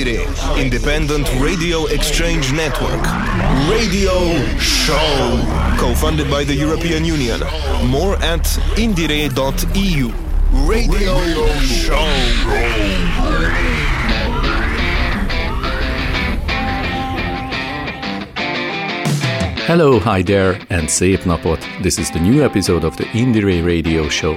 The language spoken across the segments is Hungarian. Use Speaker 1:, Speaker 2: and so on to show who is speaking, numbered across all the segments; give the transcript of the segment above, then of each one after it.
Speaker 1: Indire, Independent Radio Exchange Network. Radio Show. Co-funded by the European Union. More at indire.eu. Radio Show.
Speaker 2: Hello, hi there, and szép napot! This is the new episode of the Indire Radio Show.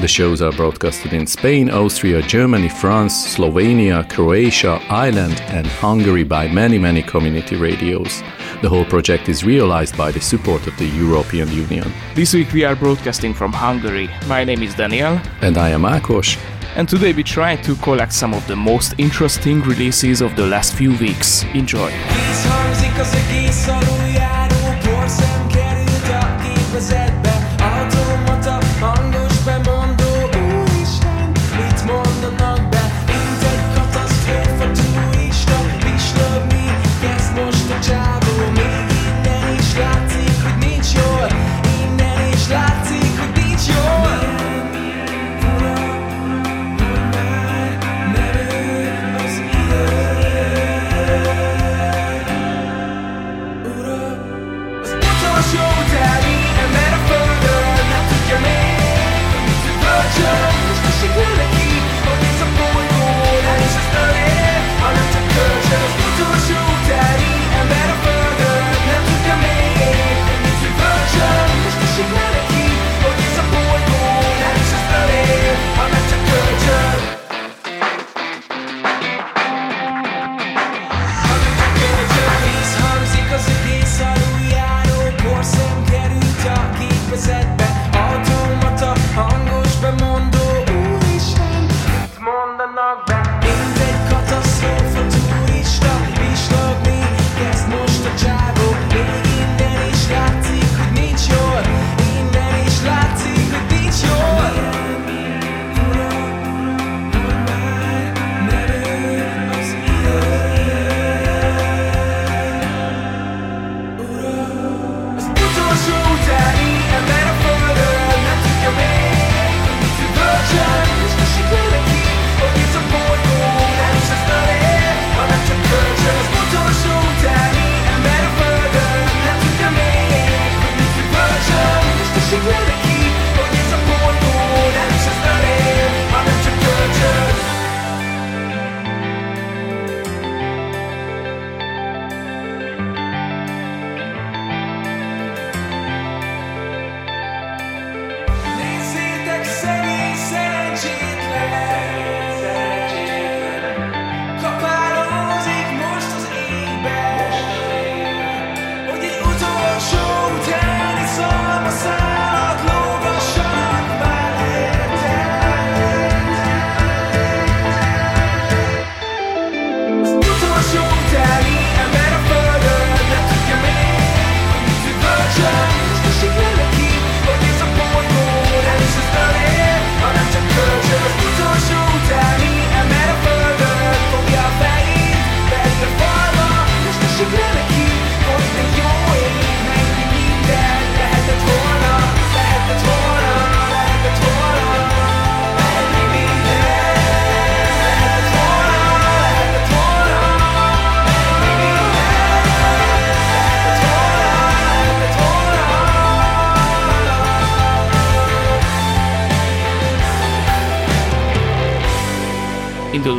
Speaker 2: The shows are broadcasted in Spain, Austria, Germany, France, Slovenia, Croatia, Ireland, and Hungary by many, many community radios. The whole project is realized by the support of the European Union.
Speaker 3: This week we are broadcasting from Hungary. My name is Daniel.
Speaker 2: And I am Ákos.
Speaker 3: And today we try to collect some of the most interesting releases of the last few weeks. Enjoy!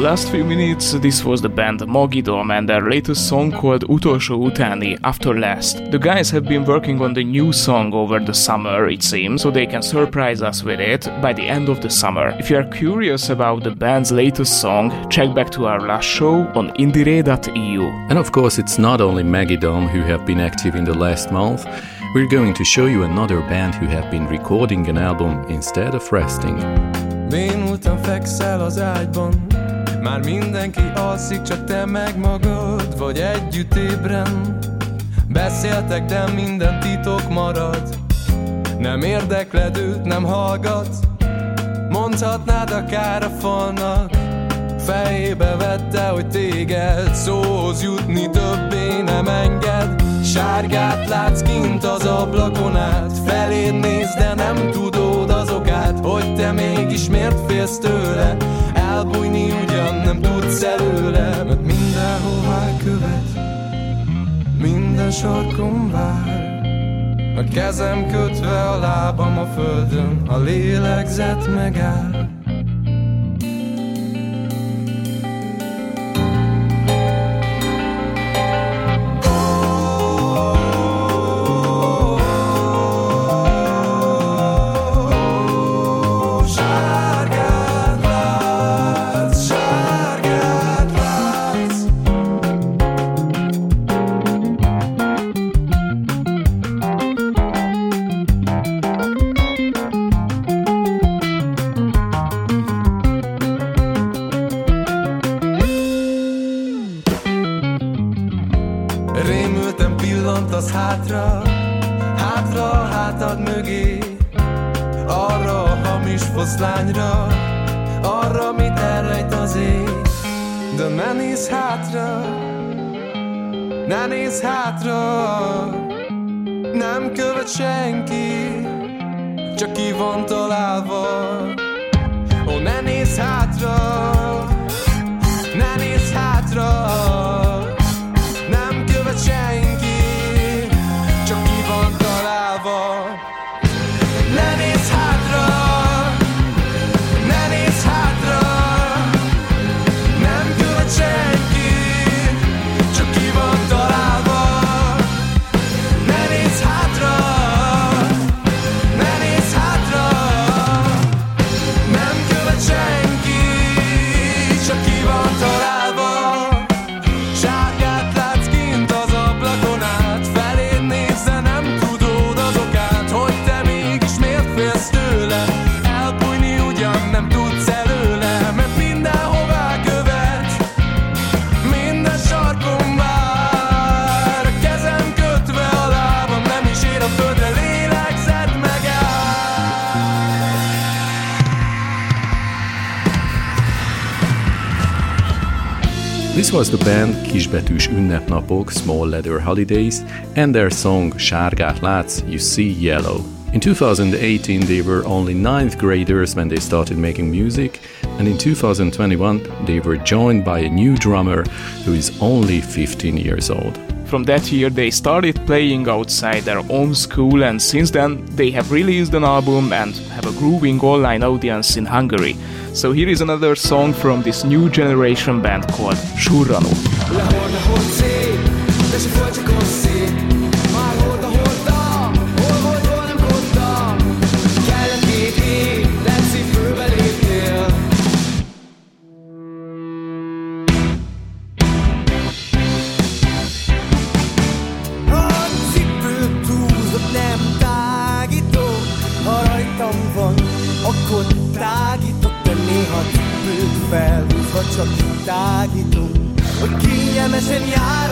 Speaker 3: Last few minutes, this was the band Mogidom and their latest song called Utolsó Utáni, After Last. The guys have been working on the new song over the summer, it seems, so they can surprise us with it by the end of the summer. If you are curious about the band's latest song, check back to our last show on indire.eu.
Speaker 2: And of course, it's not only Megidom who have been active in the last month. We're going to show you another band who have been recording an album instead of resting.
Speaker 4: fekszel az ágyban Már mindenki alszik, csak te meg magad Vagy együtt ébren. Beszéltek, de minden titok marad. Nem érdekled őt, nem hallgat. Mondhatnád akár a falnak. Fejébe vette, hogy téged szóhoz jutni többé nem enged. Sárgát látsz kint az ablakon át. Feléd néz, de nem tudod az okát Hogy te mégis miért félsz tőle. Elbújni ugyan Visz előre, mert mindenhová követ Minden sarkon vár a kezem kötve, a lábam a földön, a lélegzet megáll.
Speaker 2: Was the band Kisbetűs Ünnepnapok Small Leather Holidays and their song Sárgát látsz, You See Yellow. In 2018, they were only ninth graders when they started making music, and in 2021, they were joined by a new drummer who is only 15 years old.
Speaker 5: From that year, they started playing outside their own school, and since then, they have released an album and have a growing online audience in Hungary. So here is another song from this new generation band called Surrano.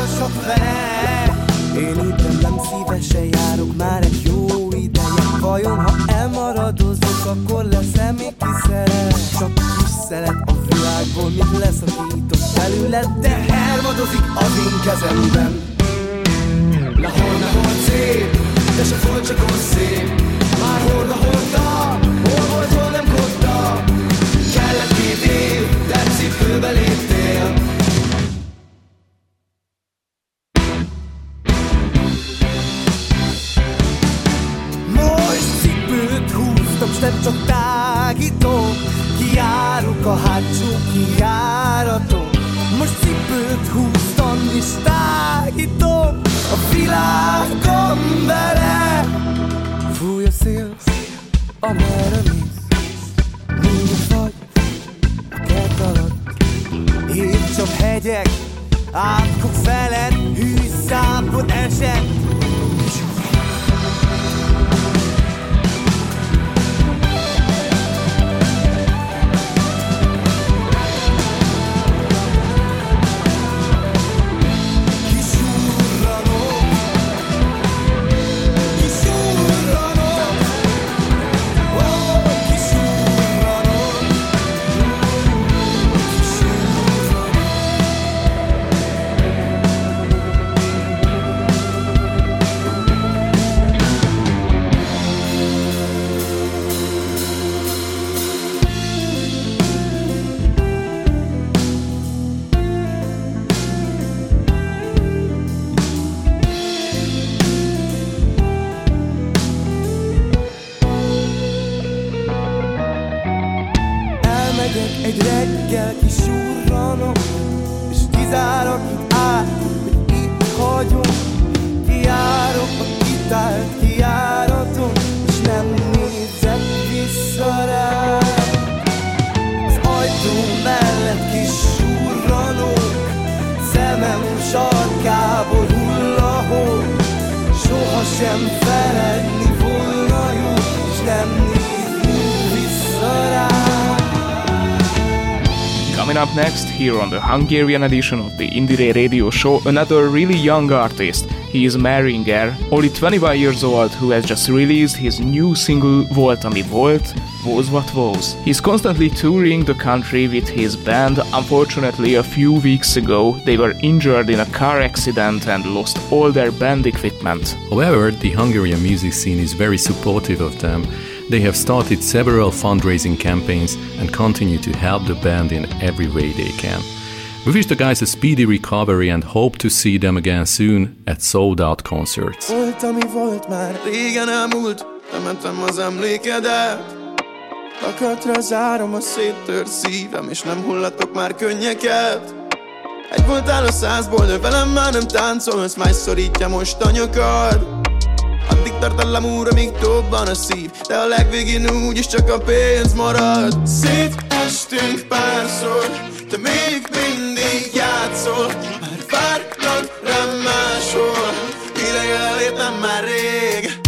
Speaker 6: mások fele Én itt nem szívesen járok már egy jó ideje. Vajon ha elmaradozok, akkor lesz-e még kiszeret? Csak kis szelet a világból, mit leszakítok belőled? De elmadozik az én kezemben. Na hol, na hol szép, de se volt csak szép. Már hol, na hol, hol volt, hol nem
Speaker 7: kotta Kellett két év, de cipőbe léptem. megyek, átkok felett, hűszápon esett, the Hungarian edition of the Indire Radio Show, another really young artist. He is Maringer, only 25 years old, who has just released his new single Volt ami volt, Vóz what Vóz. He's constantly touring the country with his band. Unfortunately, a few weeks ago, they were injured in a car accident and lost all their band equipment.
Speaker 2: However, the Hungarian music scene is very supportive of them they have started several fundraising campaigns and continue to help the band in every way they can. We wish the guys a speedy recovery and hope to see them again soon at sold out concerts.
Speaker 6: Volt, ami volt már régen elmúlt, az emlékedet. Zárom a szívem, és nem hullatok már könnyeket. Egy voltál a százból, de velem már nem táncolsz, szorítja most a nyakad. Addig tart a lamúra, míg dobban a szív De a legvégén úgyis csak a pénz marad Szétestünk párszor Te még mindig játszol Már várnak rám máshol. Ideje elértem már rég.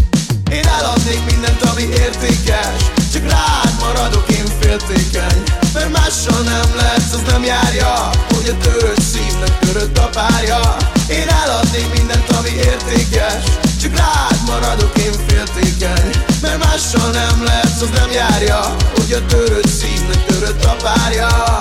Speaker 6: Én eladnék mindent, ami értékes Csak rád maradok én féltékeny. Mert mással nem lesz, az nem járja Hogy a törött szívnek törött a párja. Én eladnék mindent, ami értékes Csak rád maradok én féltékeny Mert mással nem lesz, az nem járja Hogy a törött szívnek törött a párja.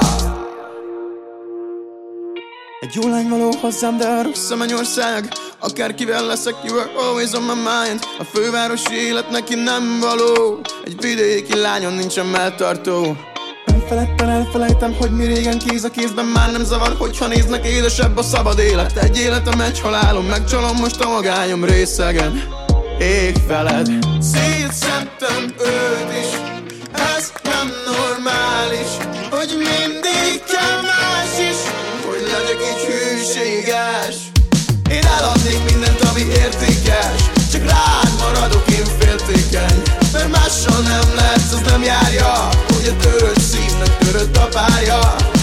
Speaker 6: Egy jó lány való hozzám, de a rossz a mennyország. Akárkivel leszek, you are always on my mind. A fővárosi élet neki nem való. Egy vidéki lányon nincsen melltartó Elfeledtem, elfelejtem, hogy mi régen kéz a kézben Már nem zavar, hogyha néznek édesebb a szabad élet. Egy életem, egy halálom, megcsalom most a magányom részegen. Ég feled Szétszedtem őt is. Ez nem normális Hogy mindig kell más is Hogy legyek így hűséges. Én eladnék mindent, ami értékes Csak rád maradok én féltékeny. Mert mással nem lesz, az nem járja Hogy a törött szívnek törött a párja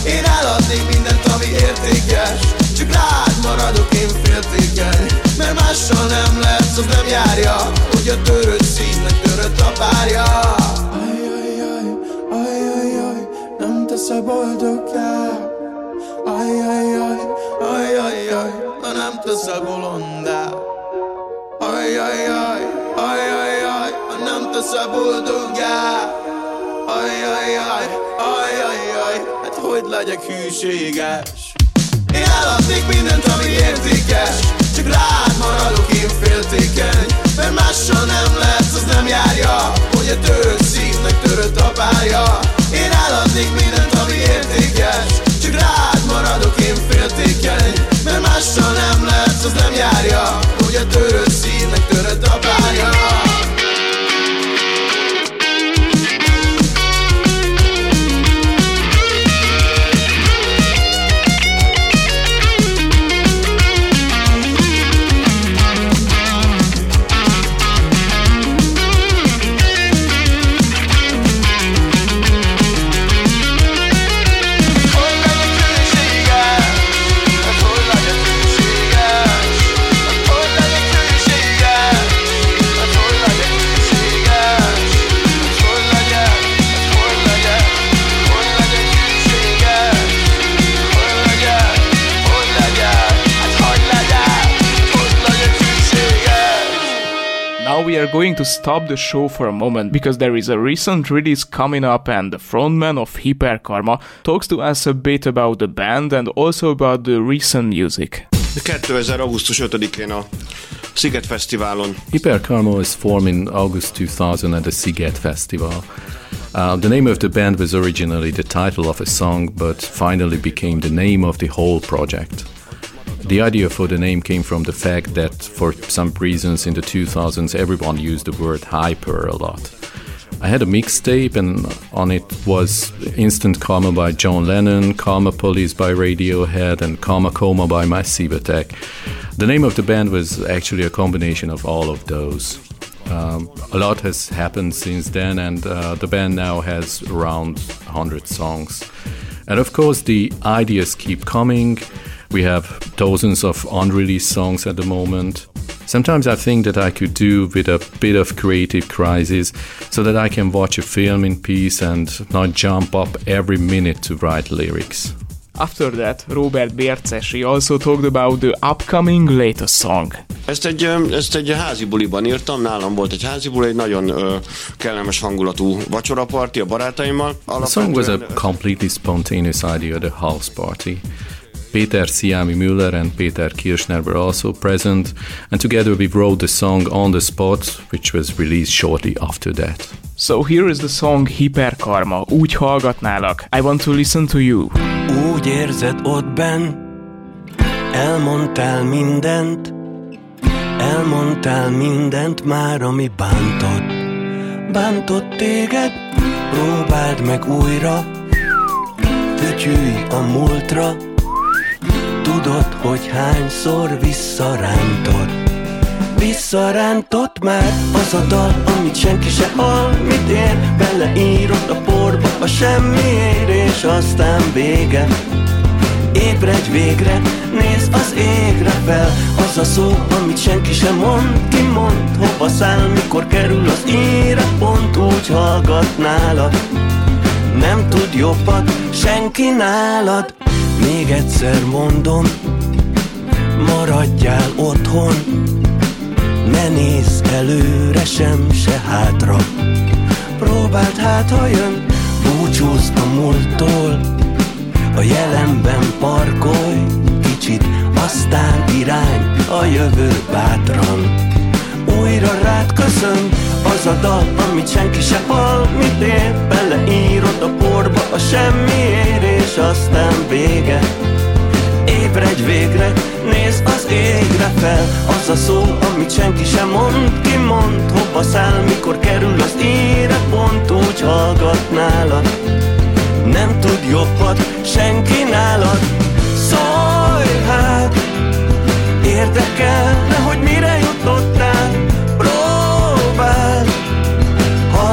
Speaker 6: Én eladnék mindent, ami értékes. Csak rád maradok én féltékeny. Mert mással nem lesz, az nem járja Hogy a törött szívnek törött a párja. Ajajaj, ajajaj, nem teszel boldoggá. Ajajaj, ajajaj, ha nem teszel bolondá. Ajajaj, ajajaj, nem teszel boldoggá Ajajaj, hát hogy legyek hűséges? Én eladnék mindent, ami értékes Csak rád maradok én féltékeny Mert mással nem lesz, az nem járja Hogy a törött szívnek törött a párja. Én eladnék mindent, ami értékes Csak rád maradok én féltékeny Mert mással nem lesz, az nem járja Hogy a törött szívnek törött a párja
Speaker 7: we are going to stop the show for a moment because there is a recent release coming up, and the frontman of Hyperkarma talks to us a bit about the band and also about the recent music.
Speaker 8: 2000. augusztus 5-én a Sziget Fesztiválon.
Speaker 2: Hyperkarma was formed in August 2000 at the Sziget Festival. Uh, the name of the band was originally the title of a song, but finally became the name of the whole project. The idea for the name came from the fact that, for some reasons in the 2000s, everyone used the word hyper a lot. I had a mixtape, and on it was Instant Karma by John Lennon, Karma Police by Radiohead, and Karma Coma by Massive Attack. The name of the band was actually a combination of all of those. Um, a lot has happened since then, and uh, the band now has around 100 songs. And of course, the ideas keep coming. We have dozens of unreleased songs at the moment. Sometimes I think that I could do with a bit of creative crisis so that I can watch a film in peace and not jump up every minute to write lyrics.
Speaker 7: After that, Robert Bércesi also talked about the upcoming latest song.
Speaker 8: Ezt egy, ezt egy házi buliban írtam, nálam volt egy házi buli, egy nagyon ö, kellemes hangulatú vacsoraparti a barátaimmal.
Speaker 2: The song was a completely spontaneous idea, the house party. Peter Siami Müller and Peter Kirchner were also present, and together we wrote the song on the spot, which was released shortly after that.
Speaker 7: So here is the song Hiperkarma, úgy hallgatnálak. I want to listen to you.
Speaker 9: Úgy érzed ott benn, elmondtál mindent, elmondtál mindent már, ami bántott. Bántott téged, próbáld meg újra, fütyülj a múltra, tudod, hogy hányszor visszarántott? Visszarántott már az a dal, amit senki se hall Mit ér, beleírod a porba a semmiért És aztán vége. Ébredj végre, nézd az égre fel Az a szó, amit senki sem mond, ki mond Hova száll, mikor kerül az ére Pont úgy hallgatnálad Nem tud jobbat senki nálad még egyszer mondom, maradjál otthon, ne nézz előre sem, se hátra. Próbáld hát, ha jön, búcsúzz a múlttól, a jelenben parkolj kicsit, aztán irány a jövő bátran. Újra rád köszön az a dal, amit senki se hall, mit ér, beleírod a porba a semmiért, és aztán vége. Ébredj végre, nézd az égre fel Az a szó, amit senki sem mond, ki mond Hova száll, mikor kerül az ére Pont úgy hallgatnálad Nem tud jobbat senki nálad Szólj hát, érdekelne, hogy mire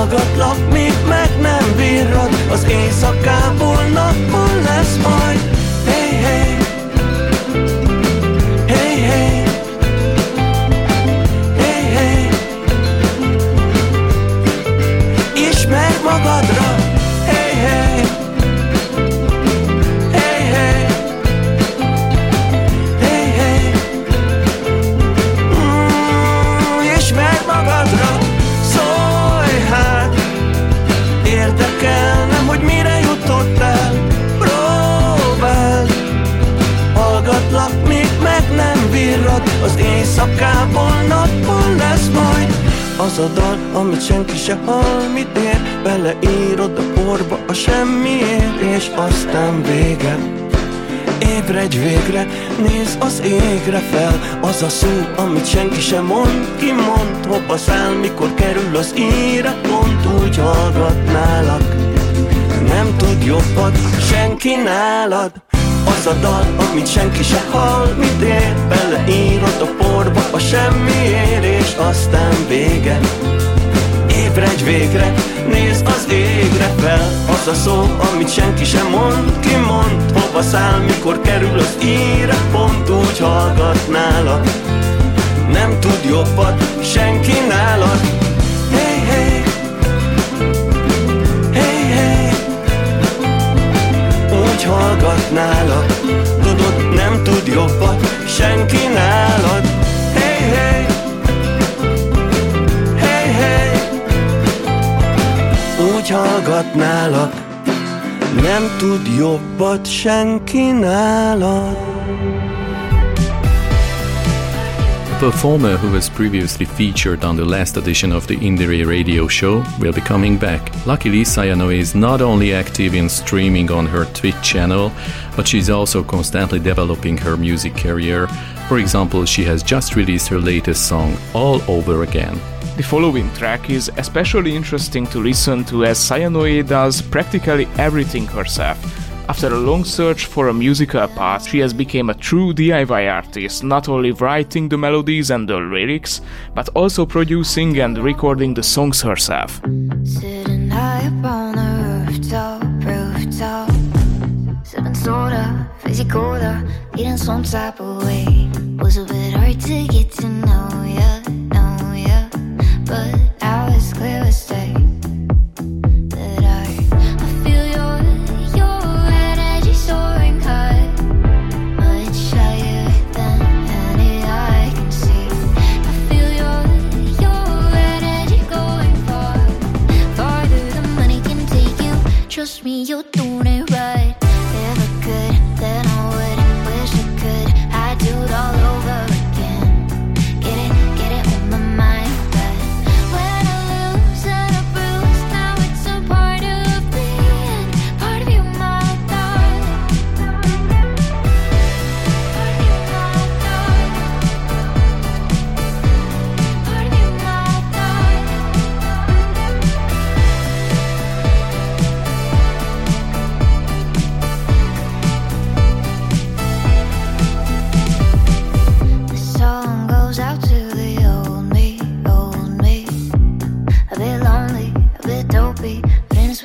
Speaker 9: hallgatlak, míg meg nem virrad Az éjszakából Az a dal, amit senki se hall Mit ér, beleírod a porba a semmiért És aztán vége. Ébredj végre, nézz az égre fel. Az a szó, amit senki sem mond Ki mond, hova száll, mikor kerül az íre Pont úgy hallgatnálak Nem tud jobbat senki nálad Az a dal, amit senki se hall Mit ér, beleírod a porba a semmiért És aztán vége. Ébredj végre, nézd az égre fel. Az a szó, amit senki sem mond, ki mond Hova száll, mikor kerül az íre Pont úgy hallgatnálad Nem tud jobbat senki nálad. Hey Hey, Úgy hallgatnálad Tudod, nem tud jobbat senki nálad. Hey, hey. Hey, hey. Úgy hallgatnálak Nem tud jobbat senki nálad
Speaker 2: A performer who was previously featured on the last edition of the Indire radio show will be coming back. Luckily, Sayano is not only active in streaming on her Twitch channel, but she's also constantly developing her music career. For example, she has just released her latest song, All Over Again.
Speaker 7: The following track is especially interesting to listen to as Sayanoe does practically everything herself. After a long search for a musical path, she has become a true DIY artist, not only writing the melodies and the lyrics, but also producing and recording the songs herself.
Speaker 10: Sitting high up on the rooftop, rooftop Sipping soda, fizzy cola, eating some type of way Was a bit hard to get to know ya, know ya But Push me, you do.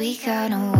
Speaker 10: we got no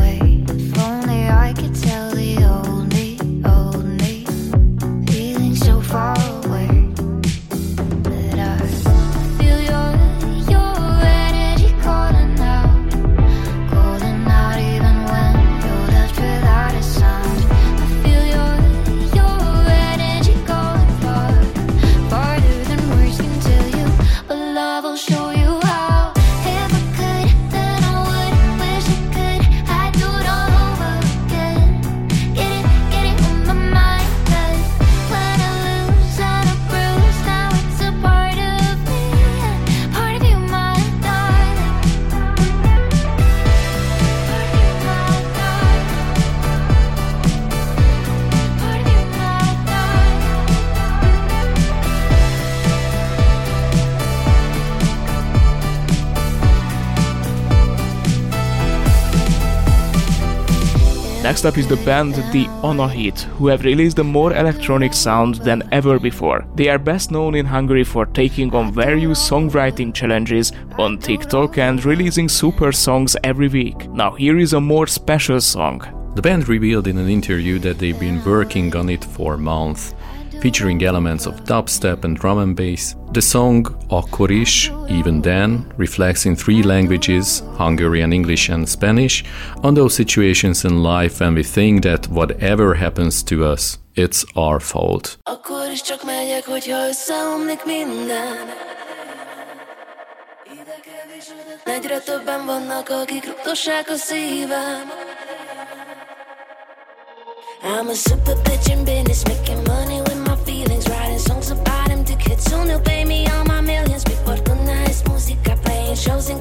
Speaker 7: Next up is the band The Onahit, who have released a more electronic sound than ever before. They are best known in Hungary for taking on various songwriting challenges on TikTok and releasing super songs every week. Now here is a more special song.
Speaker 2: The band revealed in an interview that they've been working on it for months, featuring elements of dubstep and drum and bass. The song Akkor is, Even Then, reflects in three languages Hungarian, English, and Spanish on those situations in life when we think that whatever happens to us, it's our fault.
Speaker 11: Egyre többen vannak, akik a szívem I'm a super bitch in business, making money with my feelings Writing songs about them to kids, soon they'll pay me all my millions? Mi fortuna es música, playing shows in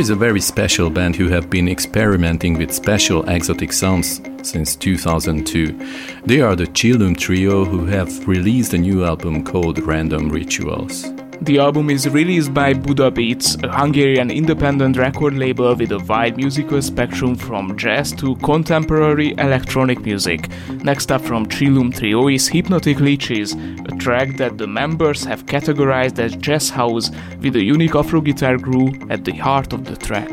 Speaker 11: is a
Speaker 2: very special band who have been experimenting with special exotic sounds since 2002. They are the Chillum Trio who have released a new album called Random Rituals.
Speaker 7: The album is released by Buddha Beats, a Hungarian independent record label with a wide musical spectrum from jazz to contemporary electronic music. Next up from Chillum Trio is Hypnotic Leeches, a track that the members have categorized as jazz house with a unique Afro guitar groove at the heart of the track.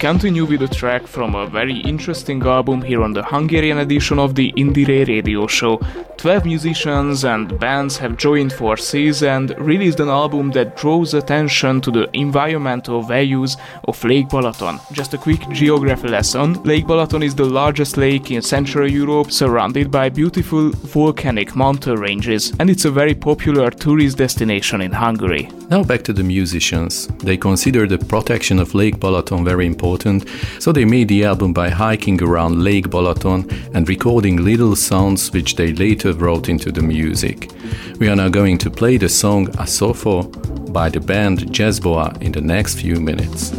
Speaker 7: Continue with a track from a very interesting album here on the Hungarian edition of the Indire radio show. 12 musicians and bands have joined forces and released an album that draws attention to the environmental values of Lake Balaton. Just a quick geography lesson Lake Balaton is the largest lake in Central Europe, surrounded by beautiful volcanic mountain ranges, and it's a very popular tourist destination in Hungary.
Speaker 2: Now back to the musicians. They consider the protection of Lake Balaton very important, so they made the album by hiking around Lake Balaton and recording little sounds which they later wrote into the music. We are now going to play the song Asofo by the band Jazzboa in the next few minutes.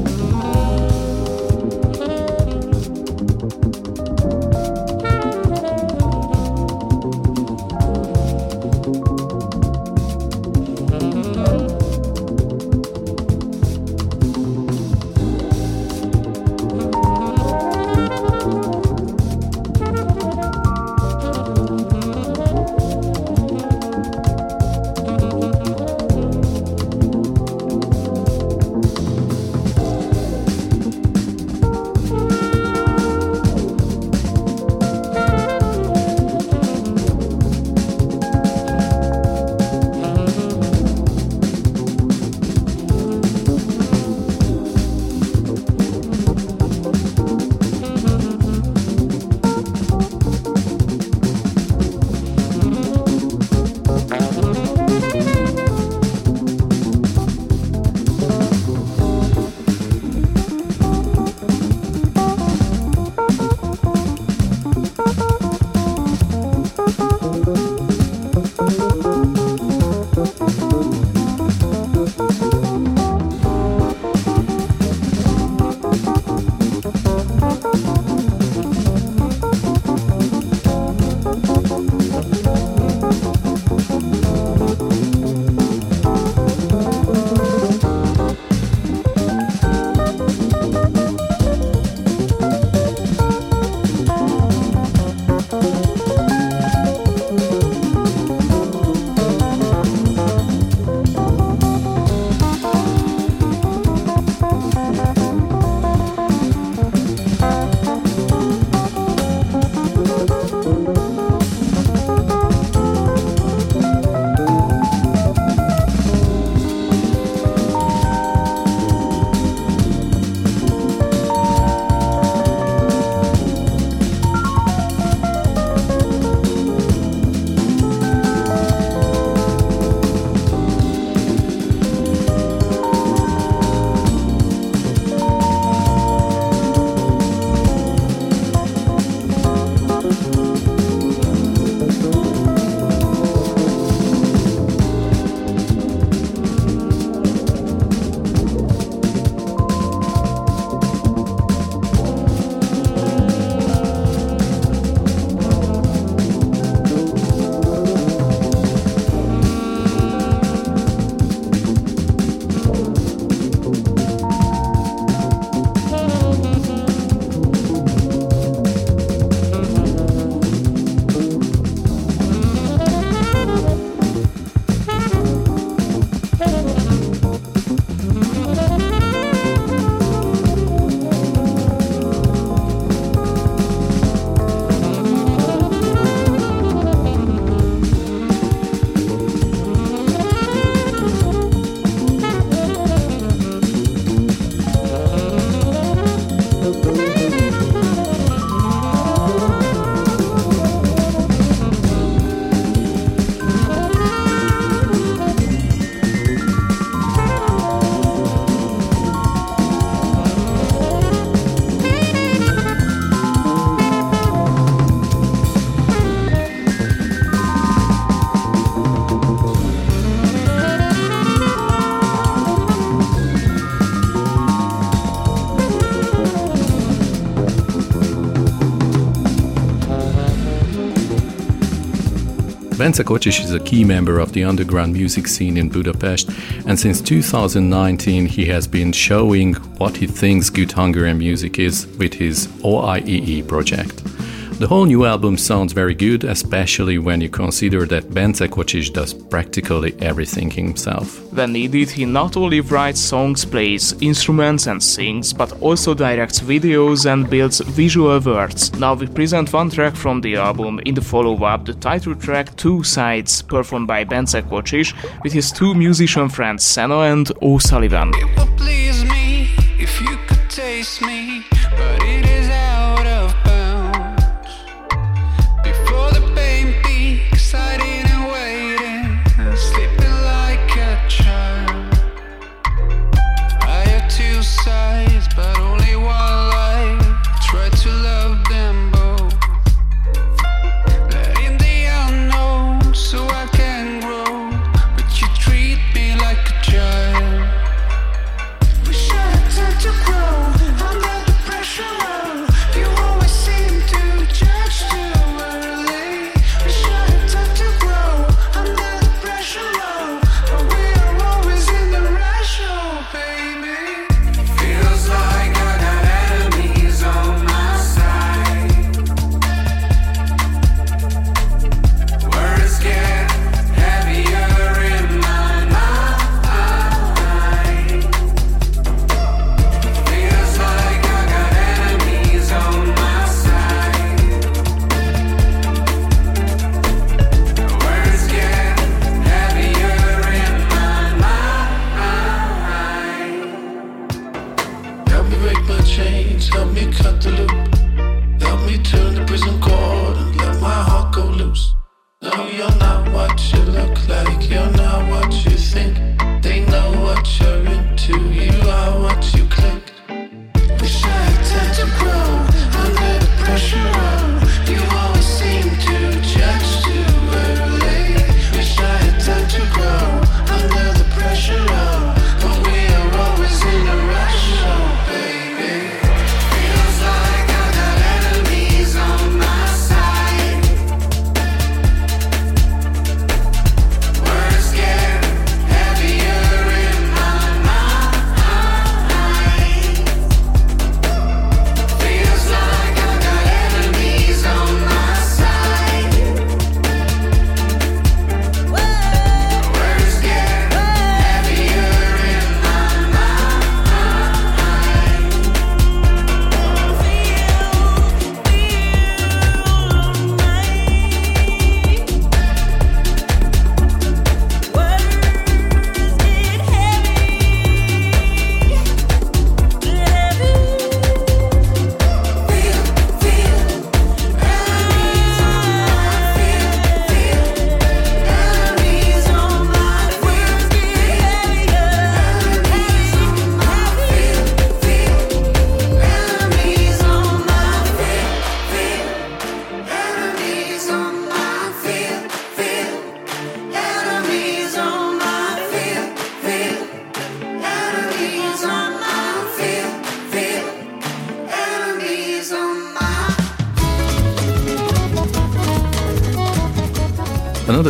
Speaker 2: Bence Kocsis is a key member of the underground music scene in Budapest, and since 2019 he has been showing what he thinks good Hungarian music is with his OIEE project. The whole new album sounds very good, especially when you consider that Bence Kocsis does practically everything himself.
Speaker 7: When needed, he not only writes songs, plays instruments and sings, but also directs videos and builds visual words. Now we present one track from the album in the follow-up, the title track Two Sides, performed by Bence Kocsis with his two musician friends Senna and O'Sullivan.
Speaker 12: It would please me if you could taste me,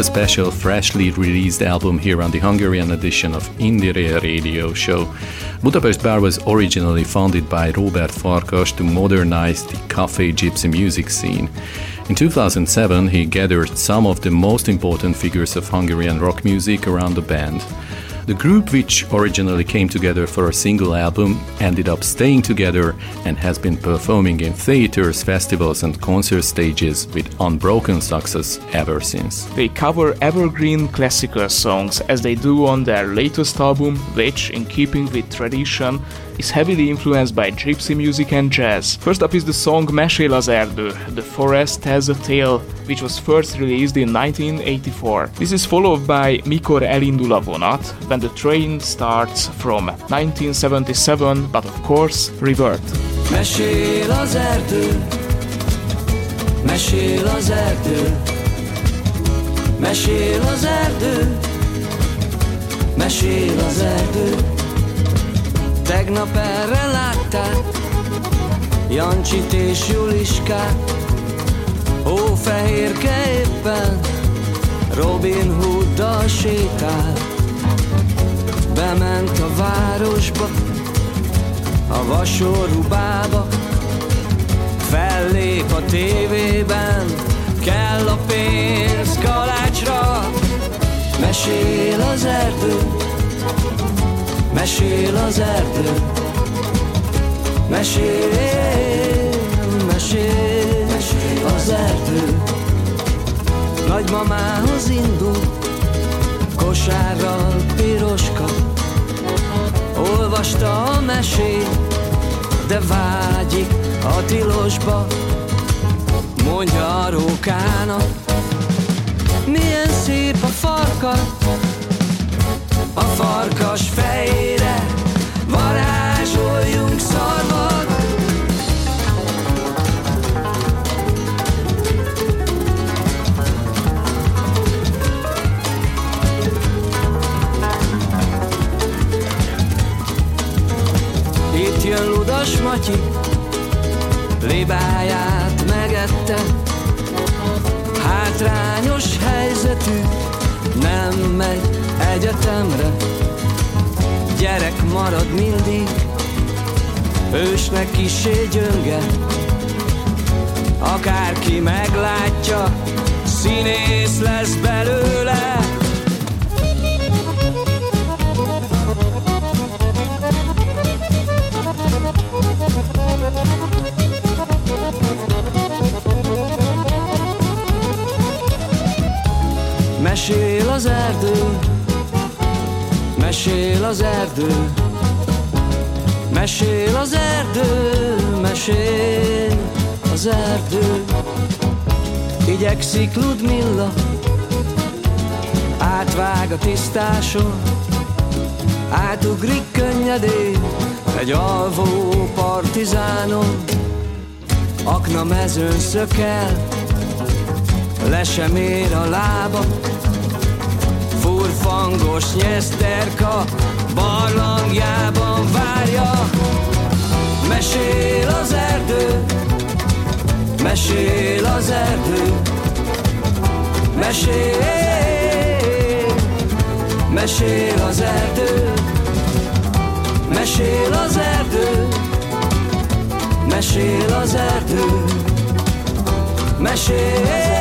Speaker 2: Another special, freshly released album here on the Hungarian edition of Indire Radio Show. Budapest Bar was originally founded by Robert Farkas to modernize the cafe gypsy music scene. In 2007, he gathered some of the most important figures of Hungarian rock music around the band. The group, which originally came together for a single album, ended up staying together and has been performing in theaters, festivals, and concert stages with unbroken success ever since.
Speaker 7: They cover evergreen classical songs as they do on their latest album, which, in keeping with tradition, is heavily influenced by gypsy music and jazz. First up is the song Mesél az erdő, The Forest Has a Tale, which was first released in 1984. This is followed by Mikor elindul a vonat, when the train starts from 1977, but of course, revert.
Speaker 9: Mesél az erdő, mesél az erdő, mesél az erdő, mesél az erdő. Tegnap erre látták Jancsit és Juliskát Hófehérke éppen Robin Hooddal sétál Bement a városba A vasorubába Fellép a tévében Kell a pénz kalácsra.
Speaker 13: Mesél az erdő mesél az erdő, mesél, mesél, mesél az erdő. Nagymamához indul, kosárral piroska, olvasta a mesét, de vágyik a tilosba, mondja a rókának, milyen szép a farka, a farkas fejére varázsoljunk szarvat. Itt jön Ludas Matyi, libáját megette, hátrányos helyzetű, nem megy egyetemre, gyerek marad mindig, ősnek kisé gyönge, akárki meglátja, színész lesz az erdő, mesél az erdő, mesél az erdő. Igyekszik Ludmilla, átvág a tisztáson, átugrik könnyedén egy alvó partizánon. Akna mezőn szökel, le sem ér a lába, furfangos nyeszterka barlangjában várja. Mesél az erdő, mesél az erdő, mesél, mesél az erdő, mesél az erdő, mesél az erdő, mesél, mesél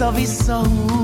Speaker 13: salve, salve.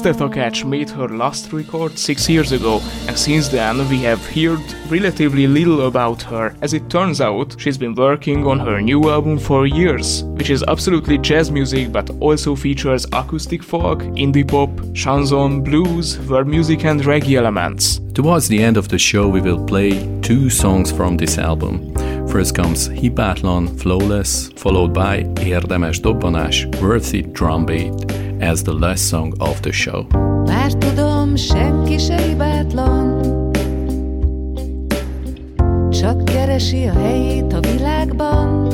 Speaker 7: Esther Takács made her last record six years ago, and since then we have heard relatively little about her. As it turns out, she's been working on her new album for years, which is absolutely jazz music but also features acoustic folk, indie pop, chanson, blues, world music, and reggae elements.
Speaker 2: Towards the end of the show, we will play two songs from this album. First comes Hibátlan, Flawless, followed by Érdemes Dobbanás, Worthy Drum Beat as the last song of the show.
Speaker 14: Már tudom, senki se hibátlan. Csak keresi a helyét a világban.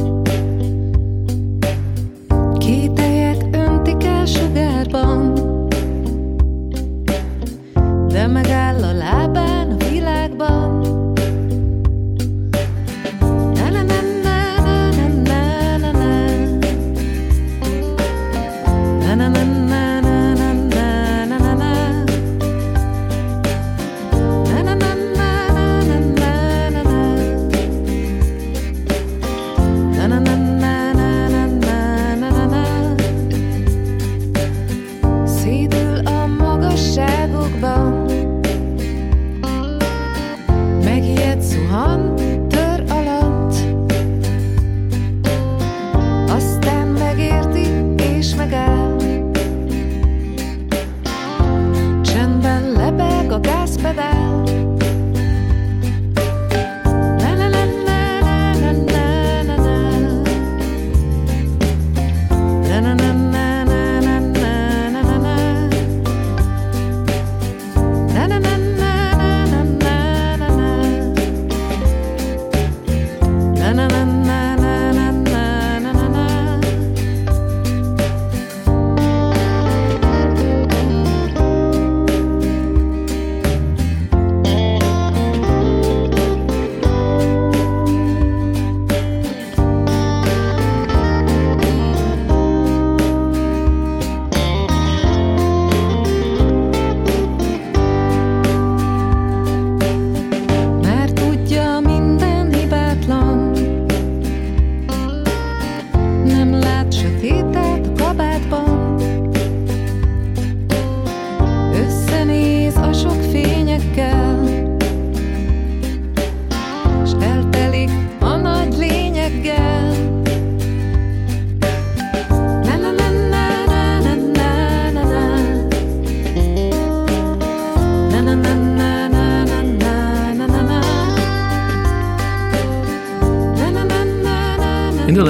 Speaker 14: Kételyek öntik el sugárban. De megáll a lábán a világban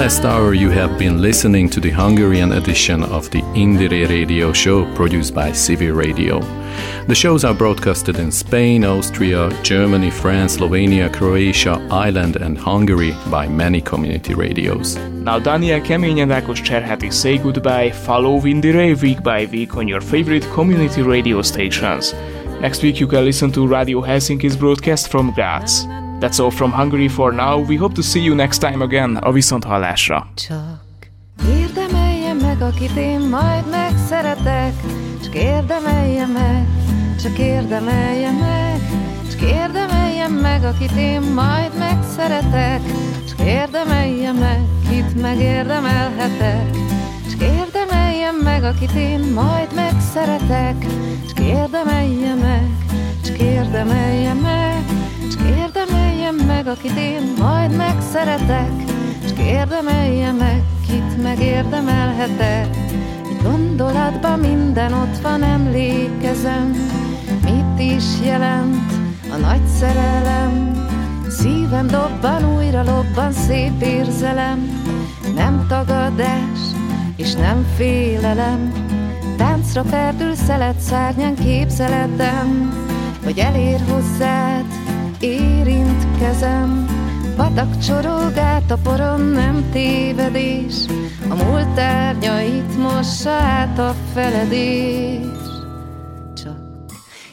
Speaker 2: last hour, you have been listening to the Hungarian edition of the Indire Radio Show produced by CV Radio. The shows are broadcasted in Spain, Austria, Germany, France, Slovenia, Croatia, Ireland, and Hungary by many community radios.
Speaker 7: Now Daniel and Ákos Cserháti say goodbye, follow Indire week by week on your favorite community radio stations. Next week you can listen to Radio Helsinki's broadcast from Graz. That's all from Hungary for now, we hope to see you next time again, a viszonthallásra.
Speaker 14: Csak érdemelje meg, akit én majd megszeretek. Csak érdemelje meg, csak érdemelje meg. Csak érdemelje meg, akit én majd megszeretek. Csak érdemelje meg, kit megérdemelhetek. Csak érdemelje meg, akit én majd megszeretek. Csak érdemelje meg, csak érdemelje meg érdemelje meg, akit én majd megszeretek Csak érdemelje meg, kit megérdemelhetek. Egy gondolatban minden ott van, emlékezem Mit is jelent a nagy szerelem. Szívem dobban, újra lobban szép érzelem. Nem tagadás, és nem félelem. Táncra perdül szelet szárnyán képzeletem Hogy elér hozzád, érint kezem. Patak csorog át a poron, nem tévedés. A múlt tárnyait mossa át a feledés. Csak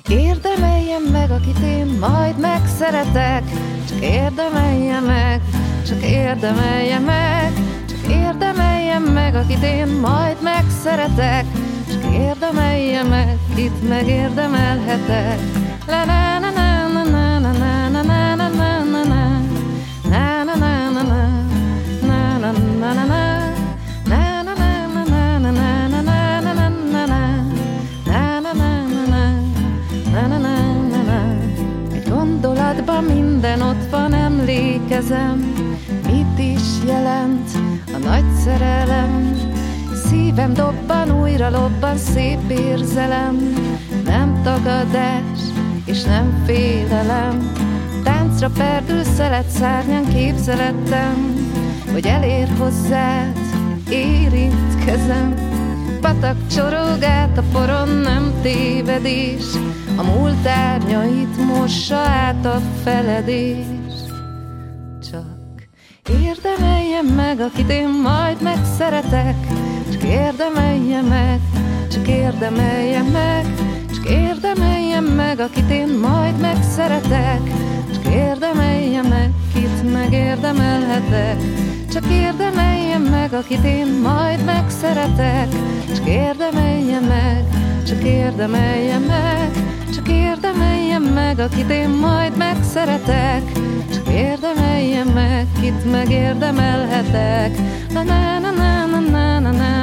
Speaker 14: érdemeljem meg, akit én majd megszeretek. Csak érdemelje meg, csak érdemelje meg. Csak érdemeljem meg, akit én majd megszeretek. Csak Érdemelje meg, itt megérdemelhetek. La la la Egy gondolatban minden ott van, emlékezem. Mit is jelent a nagy szerelem? Szívem dobban, újra lobban szép érzelem. Nem tagadás és nem félelem. Táncra perdül szelet szárnyán képzelettem Hogy elér hozzád, érint kezem Patak csorog át a poron, nem tévedés A múlt árnyait mossa át a feledés Csak érdemeljem meg, akit én majd megszeretek. Csak érdemelje meg, csak érdemelje meg. Csak érdemeljem meg, akit én majd megszeretek. Csak érdemelje meg, kit megérdemelhetek csak érdemeljen meg, akit én majd megszeretek. Csak érdemeljen meg, csak érdemeljen meg. Csak érdemeljen meg, akit én majd megszeretek. Csak érdemeljen meg, kit megérdemelhetek. Na na na na na na na